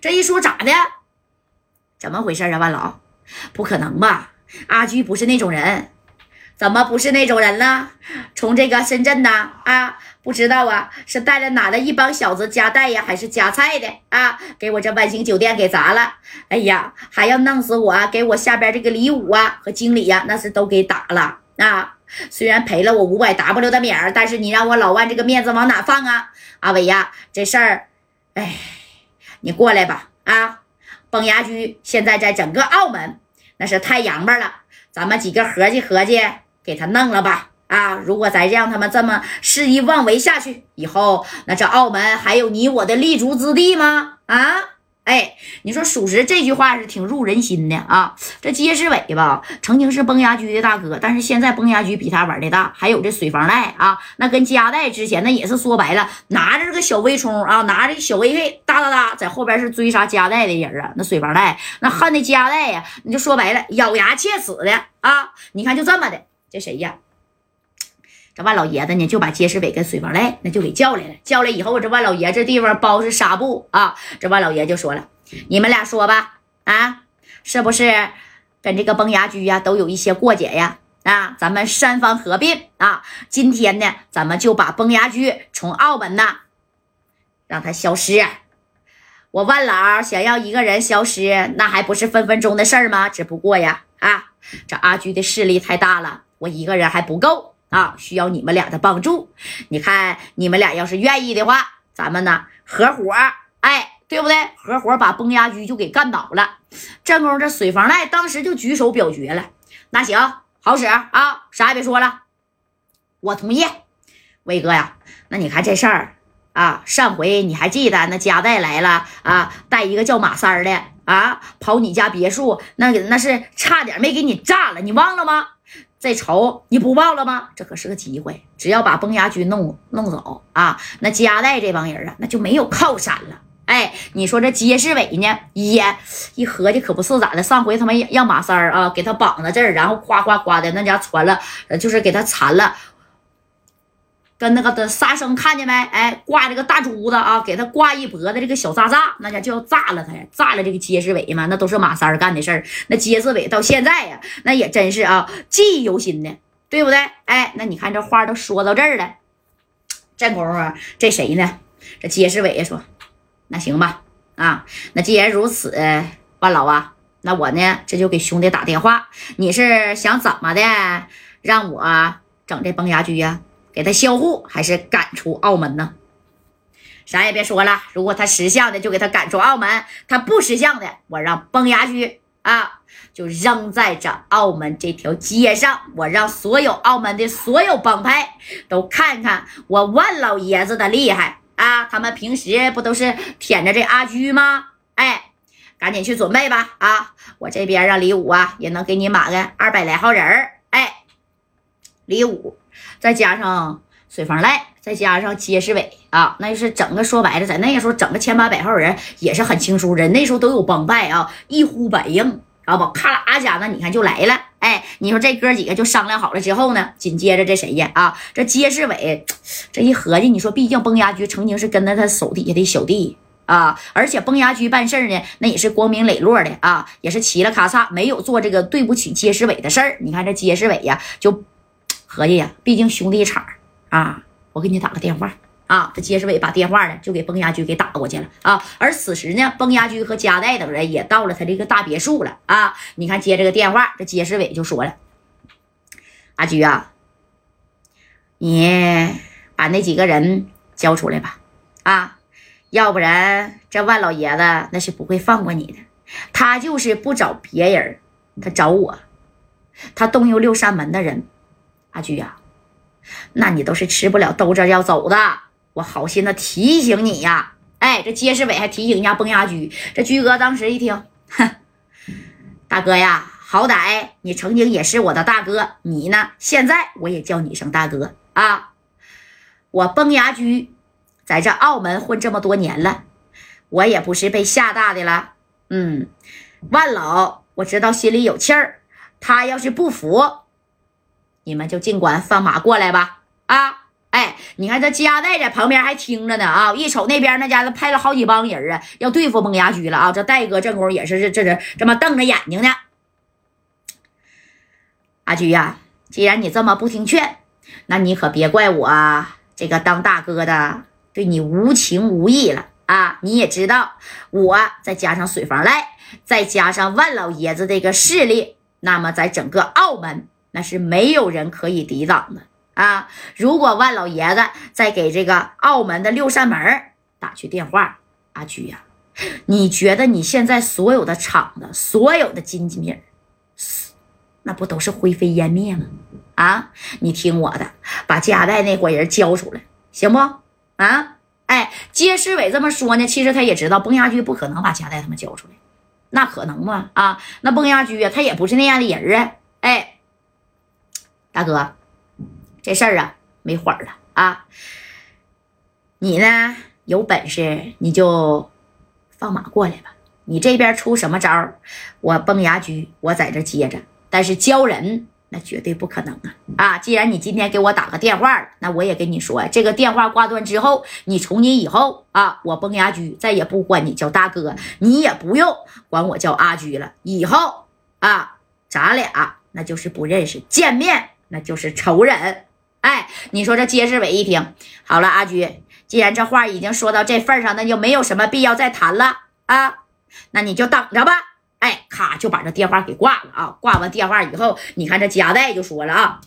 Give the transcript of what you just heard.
这一说咋的？怎么回事啊？万老，不可能吧？阿居不是那种人，怎么不是那种人呢？从这个深圳呢？啊，不知道啊，是带了哪的一帮小子夹带呀，还是夹菜的啊？给我这万兴酒店给砸了！哎呀，还要弄死我！给我下边这个李武啊和经理呀，那是都给打了啊！虽然赔了我五百 W 的米儿，但是你让我老万这个面子往哪放啊？阿伟呀，这事儿，哎，你过来吧！啊，崩牙驹现在在整个澳门那是太洋巴了，咱们几个合计合计，给他弄了吧！啊，如果再让他们这么肆意妄为下去，以后那这澳门还有你我的立足之地吗？啊？哎，你说属实，这句话是挺入人心的啊。这街市伟吧，曾经是崩牙驹的大哥，但是现在崩牙驹比他玩的大。还有这水房赖啊，那跟加代之前那也是说白了，拿着这个小微冲啊，拿着小微 K 哒哒哒，在后边是追杀加代的人啊。那水房赖那恨的加代呀，你就说白了，咬牙切齿的啊。你看就这么的，这谁呀？这万老爷子呢，就把揭世伟跟水房赖那就给叫来了。叫来以后，这万老爷这地方包是纱布啊。这万老爷就说了：“你们俩说吧，啊，是不是跟这个崩牙驹呀都有一些过节呀？啊，咱们三方合并啊。今天呢，咱们就把崩牙驹从澳门呐让他消失。我万老想要一个人消失，那还不是分分钟的事儿吗？只不过呀，啊，这阿驹的势力太大了，我一个人还不够。”啊，需要你们俩的帮助。你看，你们俩要是愿意的话，咱们呢合伙，哎，对不对？合伙把崩牙驹就给干倒了。正宫这水房赖当时就举手表决了。那行，好使啊，啥也别说了，我同意。威哥呀，那你看这事儿啊，上回你还记得那加代来了啊，带一个叫马三的啊，跑你家别墅，那那是差点没给你炸了，你忘了吗？这仇你不报了吗？这可是个机会，只要把崩牙驹弄弄走啊，那加代这帮人啊，那就没有靠山了。哎，你说这街市伟呢？也一合计可不是咋的，上回他们让马三儿啊给他绑在这儿，然后夸夸夸的那家传了，就是给他缠了。跟那个的沙生看见没？哎，挂这个大珠子啊，给他挂一脖子这个小炸炸，那家就要炸了他呀，炸了这个揭世伟嘛，那都是马三干的事儿。那揭世伟到现在呀，那也真是啊，记忆犹新的，对不对？哎，那你看这话都说到这儿了，这功夫这谁呢？这揭世伟说：“那行吧，啊，那既然如此，万老啊，那我呢这就给兄弟打电话，你是想怎么的，让我整这崩牙驹呀？”给他销户还是赶出澳门呢？啥也别说了，如果他识相的就给他赶出澳门，他不识相的，我让崩牙驹啊就扔在这澳门这条街上，我让所有澳门的所有帮派都看看我万老爷子的厉害啊！他们平时不都是舔着这阿驹吗？哎，赶紧去准备吧！啊，我这边让李武啊也能给你码个二百来号人儿。李武。再加上水房赖，再加上街世伟啊，那就是整个说白了，在那个时候整个千八百号人也是很轻松，人那时候都有帮派啊，一呼百应，知道不？咔啦家那你看就来了。哎，你说这哥几个就商量好了之后呢，紧接着这谁呀？啊，这街世伟这一合计，你说毕竟崩牙驹曾经是跟在他手底下的小弟啊，而且崩牙驹办事呢，那也是光明磊落的啊，也是齐了咔嚓，没有做这个对不起街世伟的事儿。你看这街世伟呀，就。合计呀，毕竟兄弟一场啊，我给你打个电话啊。这揭世伟把电话呢就给崩牙驹给打过去了啊。而此时呢，崩牙驹和加代等人也到了他这个大别墅了啊。你看接这个电话，这揭世伟就说了：“阿驹啊，你把那几个人交出来吧啊，要不然这万老爷子那是不会放过你的。他就是不找别人，他找我，他动用六扇门的人。”阿驹呀，那你都是吃不了兜着要走的。我好心的提醒你呀，哎，这街市伟还提醒人家崩牙驹。这驹哥当时一听，哼，大哥呀，好歹你曾经也是我的大哥，你呢，现在我也叫你一声大哥啊。我崩牙驹在这澳门混这么多年了，我也不是被吓大的了。嗯，万老我知道心里有气儿，他要是不服。你们就尽管放马过来吧！啊，哎，你看这加代在旁边还听着呢啊！一瞅那边那家伙派了好几帮人啊，要对付崩牙驹了啊！这戴哥这功夫也是这这这这么瞪着眼睛呢。阿驹呀，既然你这么不听劝，那你可别怪我这个当大哥的对你无情无义了啊！你也知道，我再加上水房赖，再加上万老爷子这个势力，那么在整个澳门那是没有人可以抵挡的。啊！如果万老爷子再给这个澳门的六扇门打去电话，阿菊呀，你觉得你现在所有的厂子、所有的金金米那不都是灰飞烟灭吗？啊！你听我的，把加代那伙人交出来，行不？啊！哎，街市委这么说呢，其实他也知道崩牙驹不可能把加代他们交出来，那可能吗？啊！那崩牙驹啊，他也不是那样的人啊！哎，大哥。这事儿啊，没缓了啊！你呢，有本事你就放马过来吧。你这边出什么招我崩牙驹，我在这接着。但是交人那绝对不可能啊！啊，既然你今天给我打个电话那我也跟你说，这个电话挂断之后，你从今以后啊，我崩牙驹再也不管你叫大哥，你也不用管我叫阿驹了。以后啊，咱俩那就是不认识，见面那就是仇人。哎，你说这街市伟一听，好了，阿菊，既然这话已经说到这份上，那就没有什么必要再谈了啊，那你就等着吧。哎，咔就把这电话给挂了啊。挂完电话以后，你看这夹代就说了啊。